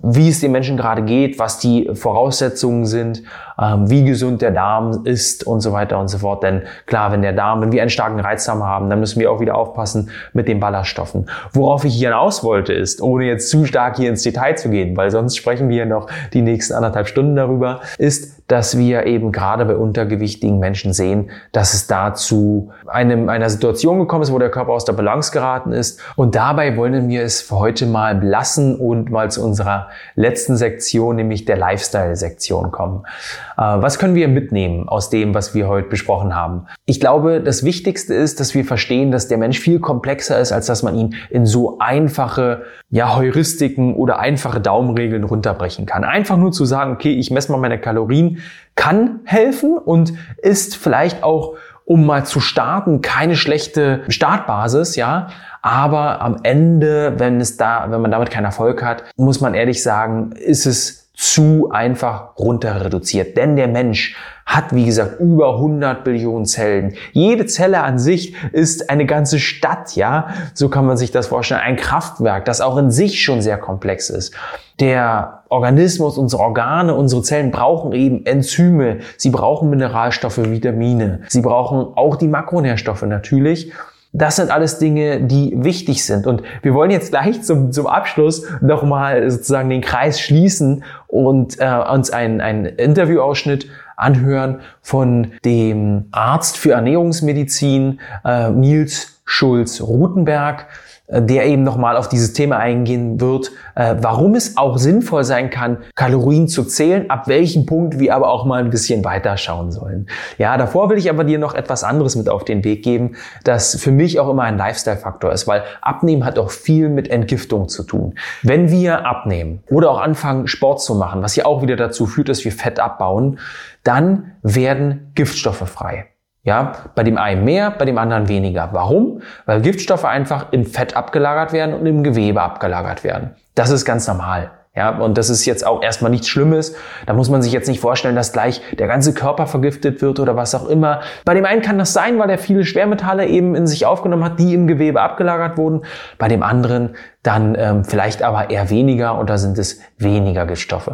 A: wie es den Menschen gerade geht, was die Voraussetzungen sind, ähm, wie gesund der Darm ist und so weiter und so fort. Denn klar, wenn der Darm, wenn wir einen starken Reizdarm haben, dann müssen wir auch wieder aufpassen mit den Ballaststoffen. Worauf ich hier hinaus wollte, ist, ohne jetzt zu stark hier ins Detail zu gehen, weil sonst sprechen wir noch die nächsten anderthalb Stunden darüber, ist, dass wir eben gerade bei untergewichtigen Menschen sehen, dass es da zu einem, einer Situation gekommen ist, wo der Körper aus der Balance geraten ist. Und dabei wollen wir es für heute mal belassen und mal zu unserer letzten Sektion, nämlich der Lifestyle-Sektion kommen. Äh, was können wir mitnehmen aus dem, was wir heute besprochen haben? Ich glaube, das Wichtigste ist, dass wir verstehen, dass der Mensch viel komplexer ist, als dass man ihn in so einfache ja, Heuristiken oder einfache Daumenregeln runterbrechen kann. Einfach nur zu sagen, okay, ich messe mal meine Kalorien, kann helfen und ist vielleicht auch, um mal zu starten, keine schlechte Startbasis, ja. Aber am Ende, wenn es da, wenn man damit keinen Erfolg hat, muss man ehrlich sagen, ist es zu einfach runter reduziert. Denn der Mensch hat, wie gesagt, über 100 Billionen Zellen. Jede Zelle an sich ist eine ganze Stadt, ja. So kann man sich das vorstellen. Ein Kraftwerk, das auch in sich schon sehr komplex ist. Der Organismus, unsere Organe, unsere Zellen brauchen eben Enzyme. Sie brauchen Mineralstoffe, Vitamine. Sie brauchen auch die Makronährstoffe natürlich. Das sind alles Dinge, die wichtig sind. Und wir wollen jetzt gleich zum, zum Abschluss nochmal sozusagen den Kreis schließen und äh, uns einen, einen Interviewausschnitt anhören von dem Arzt für Ernährungsmedizin äh, Nils Schulz-Rutenberg. Äh, der eben nochmal auf dieses Thema eingehen wird, äh, warum es auch sinnvoll sein kann, Kalorien zu zählen, ab welchem Punkt wir aber auch mal ein bisschen weiter schauen sollen. Ja, davor will ich aber dir noch etwas anderes mit auf den Weg geben, das für mich auch immer ein Lifestyle-Faktor ist, weil Abnehmen hat auch viel mit Entgiftung zu tun. Wenn wir abnehmen oder auch anfangen, Sport zu machen, was ja auch wieder dazu führt, dass wir Fett abbauen, dann werden Giftstoffe frei. Ja, bei dem einen mehr, bei dem anderen weniger. Warum? Weil Giftstoffe einfach in Fett abgelagert werden und im Gewebe abgelagert werden. Das ist ganz normal. Ja, und das ist jetzt auch erstmal nichts Schlimmes. Da muss man sich jetzt nicht vorstellen, dass gleich der ganze Körper vergiftet wird oder was auch immer. Bei dem einen kann das sein, weil er viele Schwermetalle eben in sich aufgenommen hat, die im Gewebe abgelagert wurden. Bei dem anderen dann ähm, vielleicht aber eher weniger und da sind es weniger Giftstoffe.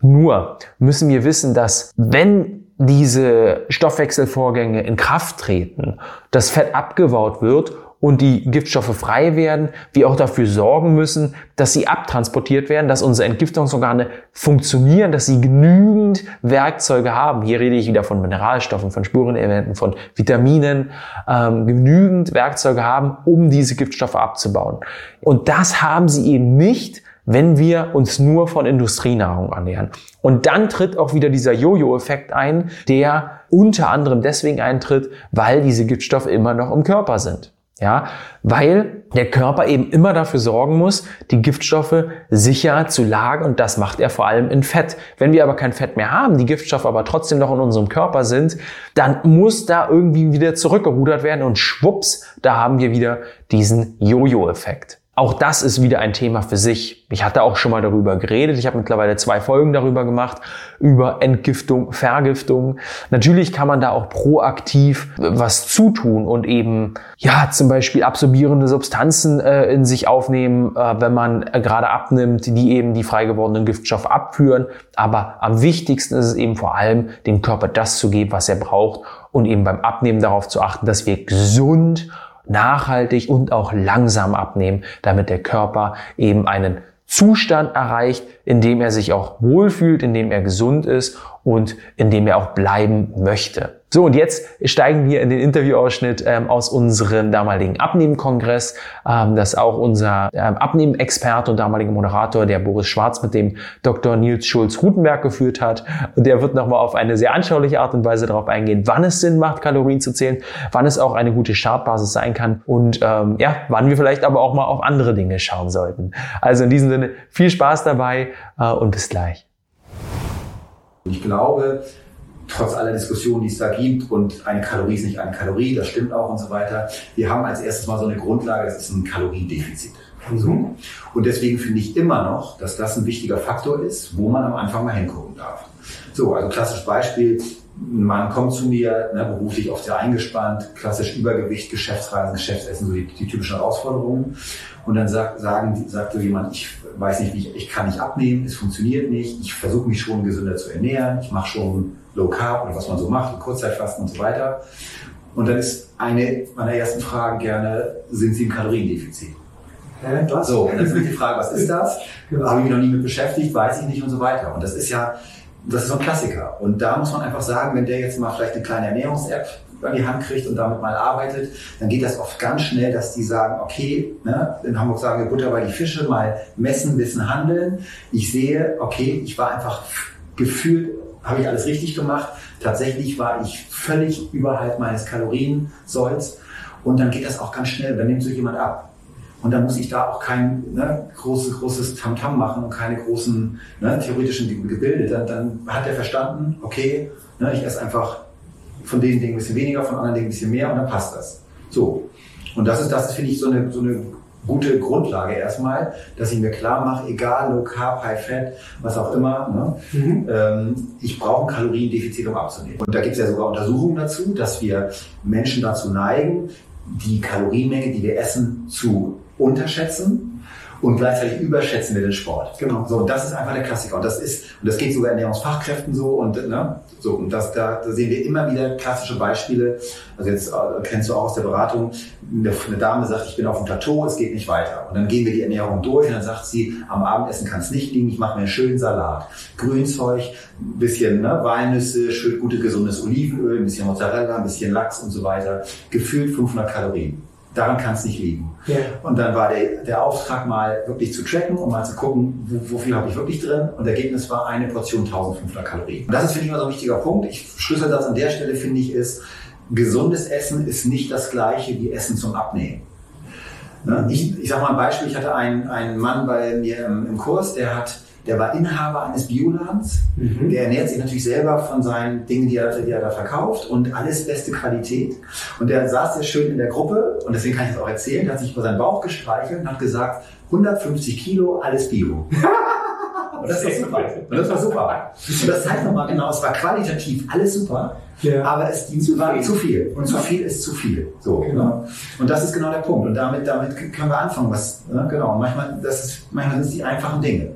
A: Nur müssen wir wissen, dass wenn diese Stoffwechselvorgänge in Kraft treten, das Fett abgebaut wird und die Giftstoffe frei werden, wir auch dafür sorgen müssen, dass sie abtransportiert werden, dass unsere Entgiftungsorgane funktionieren, dass sie genügend Werkzeuge haben. Hier rede ich wieder von Mineralstoffen, von Spurenelementen, von Vitaminen, ähm, genügend Werkzeuge haben, um diese Giftstoffe abzubauen. Und das haben sie eben nicht, wenn wir uns nur von Industrienahrung ernähren. Und dann tritt auch wieder dieser Jojo-Effekt ein, der unter anderem deswegen eintritt, weil diese Giftstoffe immer noch im Körper sind. Ja, weil der Körper eben immer dafür sorgen muss, die Giftstoffe sicher zu lagern und das macht er vor allem in Fett. Wenn wir aber kein Fett mehr haben, die Giftstoffe aber trotzdem noch in unserem Körper sind, dann muss da irgendwie wieder zurückgerudert werden und schwupps, da haben wir wieder diesen Jojo-Effekt. Auch das ist wieder ein Thema für sich. Ich hatte auch schon mal darüber geredet. Ich habe mittlerweile zwei Folgen darüber gemacht, über Entgiftung, Vergiftung. Natürlich kann man da auch proaktiv was zutun und eben, ja, zum Beispiel absorbierende Substanzen äh, in sich aufnehmen, äh, wenn man äh, gerade abnimmt, die eben die frei gewordenen Giftstoffe abführen. Aber am wichtigsten ist es eben vor allem, dem Körper das zu geben, was er braucht und eben beim Abnehmen darauf zu achten, dass wir gesund nachhaltig und auch langsam abnehmen, damit der Körper eben einen Zustand erreicht, in dem er sich auch wohlfühlt, in dem er gesund ist und in dem er auch bleiben möchte. So, und jetzt steigen wir in den Interviewausschnitt ähm, aus unserem damaligen Abnehmenkongress. Ähm, das auch unser ähm, Abnehmenexperte und damaliger Moderator, der Boris Schwarz, mit dem Dr. Nils Schulz-Rutenberg geführt hat. Und der wird nochmal auf eine sehr anschauliche Art und Weise darauf eingehen, wann es Sinn macht, Kalorien zu zählen, wann es auch eine gute Startbasis sein kann und ähm, ja, wann wir vielleicht aber auch mal auf andere Dinge schauen sollten. Also in diesem Sinne viel Spaß dabei äh, und bis gleich.
E: Ich glaube, trotz aller Diskussionen, die es da gibt und eine Kalorie ist nicht eine Kalorie, das stimmt auch und so weiter. Wir haben als erstes mal so eine Grundlage, das ist ein Kaloriendefizit. Und deswegen finde ich immer noch, dass das ein wichtiger Faktor ist, wo man am Anfang mal hingucken darf. So, also klassisches Beispiel, ein Mann kommt zu mir, ne, beruflich oft sehr eingespannt, klassisch Übergewicht, Geschäftsreisen, Geschäftsessen, so die, die typischen Herausforderungen. Und dann sagt, sagen, sagt so jemand, ich weiß nicht, wie ich, ich kann nicht abnehmen, es funktioniert nicht, ich versuche mich schon gesünder zu ernähren, ich mache schon Low Carb oder was man so macht, Kurzzeitfasten und so weiter. Und dann ist eine meiner ersten Fragen gerne, sind Sie im Kaloriendefizit? Hä, was? So, und dann ist die Frage, was ist das? Genau. Habe ich mich noch nie mit beschäftigt, weiß ich nicht und so weiter. Und das ist ja, das ist so ein Klassiker. Und da muss man einfach sagen, wenn der jetzt mal vielleicht eine kleine Ernährungs-App an die Hand kriegt und damit mal arbeitet, dann geht das oft ganz schnell, dass die sagen, okay, ne, in Hamburg sagen wir Butter bei die Fische, mal messen, wissen, handeln. Ich sehe, okay, ich war einfach gefühlt, habe ich alles richtig gemacht. Tatsächlich war ich völlig überhalb meines Kaloriensolls. Und dann geht das auch ganz schnell, dann nimmt so jemand ab. Und dann muss ich da auch kein ne, großes, großes Tamtam machen und keine großen ne, theoretischen Gebilde. Dann, dann hat er verstanden, okay, ne, ich esse einfach von den Dingen ein bisschen weniger, von anderen Dingen ein bisschen mehr und dann passt das. So. Und das ist, das finde ich, so eine, so eine gute Grundlage erstmal, dass ich mir klar mache, egal Low Carb, High Fat, was auch immer, ne, mhm. ähm, ich brauche ein Kaloriendefizit, um abzunehmen. Und da gibt es ja sogar Untersuchungen dazu, dass wir Menschen dazu neigen, die Kalorienmenge, die wir essen, zu unterschätzen und gleichzeitig überschätzen wir den Sport. Genau. So, und das ist einfach der Klassiker. Und das ist, und das geht sogar Ernährungsfachkräften so und, ne, so, und das, da, da sehen wir immer wieder klassische Beispiele. Also jetzt äh, kennst du auch aus der Beratung, eine, eine Dame sagt, ich bin auf dem Plateau, es geht nicht weiter. Und dann gehen wir die Ernährung durch und dann sagt sie, am Abendessen kann es nicht liegen, ich mache mir einen schönen Salat. Grünzeug, ein bisschen ne, Walnüsse, schön gutes, gesundes Olivenöl, ein bisschen Mozzarella, ein bisschen Lachs und so weiter. Gefühlt 500 Kalorien. Daran kann es nicht liegen. Ja. Und dann war der, der Auftrag mal wirklich zu tracken, um mal zu gucken, wo, wo viel habe ich wirklich drin. Und Ergebnis war eine Portion 1500 Kalorien. Und das ist, finde ich, immer so ein wichtiger Punkt. Ich Schlüsselsatz an der Stelle, finde ich, ist, gesundes Essen ist nicht das gleiche wie Essen zum Abnehmen. Ne? Ich, ich sage mal ein Beispiel, ich hatte einen, einen Mann bei mir im, im Kurs, der hat der war Inhaber eines Bioladens. Mhm. Der ernährt sich natürlich selber von seinen Dingen, die er, die er da verkauft und alles beste Qualität. Und der saß sehr schön in der Gruppe und deswegen kann ich das auch erzählen. Der hat sich über seinen Bauch gestreichelt und hat gesagt, 150 Kilo, alles Bio. Und das war super. Und das war super. Und das zeigt nochmal genau, es war qualitativ alles super, ja. aber es zu war viel. zu viel. Und zu viel ist zu viel. So. Genau. Ne? Und das ist genau der Punkt. Und damit, damit können wir anfangen. Was, ne? genau. Und manchmal, das ist, manchmal sind es die einfachen Dinge.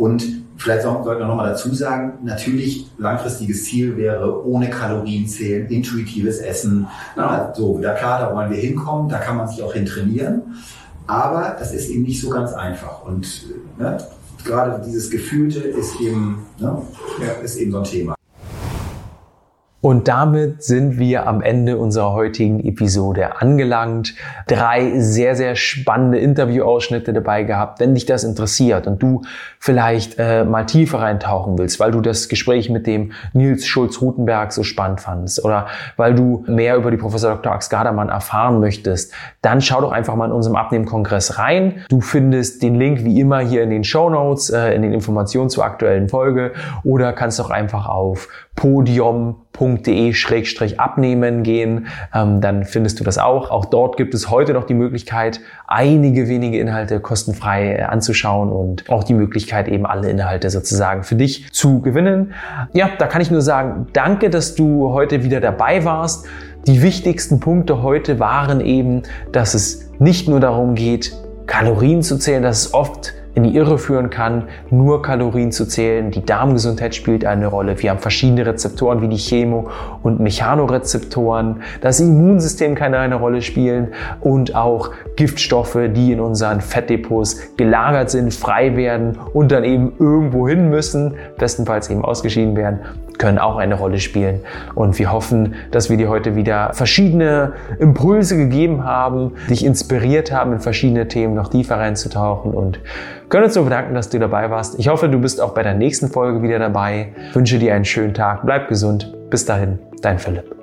E: Und vielleicht sollten wir nochmal dazu sagen, natürlich langfristiges Ziel wäre ohne Kalorien zählen, intuitives Essen. Ja. So, da klar, da wollen wir hinkommen, da kann man sich auch hin trainieren. Aber das ist eben nicht so ganz einfach. Und ne, gerade dieses Gefühlte ist eben, ne, ist eben so ein Thema.
A: Und damit sind wir am Ende unserer heutigen Episode angelangt. Drei sehr, sehr spannende Interviewausschnitte dabei gehabt. Wenn dich das interessiert und du vielleicht äh, mal tiefer reintauchen willst, weil du das Gespräch mit dem Nils Schulz-Rutenberg so spannend fandest oder weil du mehr über die Professor Dr. Ax Gardermann erfahren möchtest, dann schau doch einfach mal in unserem Abnehmkongress rein. Du findest den Link wie immer hier in den Show Notes, äh, in den Informationen zur aktuellen Folge oder kannst auch einfach auf podium.de-abnehmen gehen, ähm, dann findest du das auch. Auch dort gibt es heute noch die Möglichkeit, einige wenige Inhalte kostenfrei äh, anzuschauen und auch die Möglichkeit, eben alle Inhalte sozusagen für dich zu gewinnen. Ja, da kann ich nur sagen, danke, dass du heute wieder dabei warst. Die wichtigsten Punkte heute waren eben, dass es nicht nur darum geht, Kalorien zu zählen, dass es oft in die Irre führen kann, nur Kalorien zu zählen. Die Darmgesundheit spielt eine Rolle. Wir haben verschiedene Rezeptoren wie die Chemo- und Mechanorezeptoren. Das Immunsystem kann eine Rolle spielen und auch Giftstoffe, die in unseren Fettdepots gelagert sind, frei werden und dann eben irgendwo hin müssen, bestenfalls eben ausgeschieden werden können auch eine Rolle spielen. Und wir hoffen, dass wir dir heute wieder verschiedene Impulse gegeben haben, dich inspiriert haben, in verschiedene Themen noch tiefer reinzutauchen und können uns nur bedanken, dass du dabei warst. Ich hoffe, du bist auch bei der nächsten Folge wieder dabei. Ich wünsche dir einen schönen Tag. Bleib gesund. Bis dahin, dein Philipp.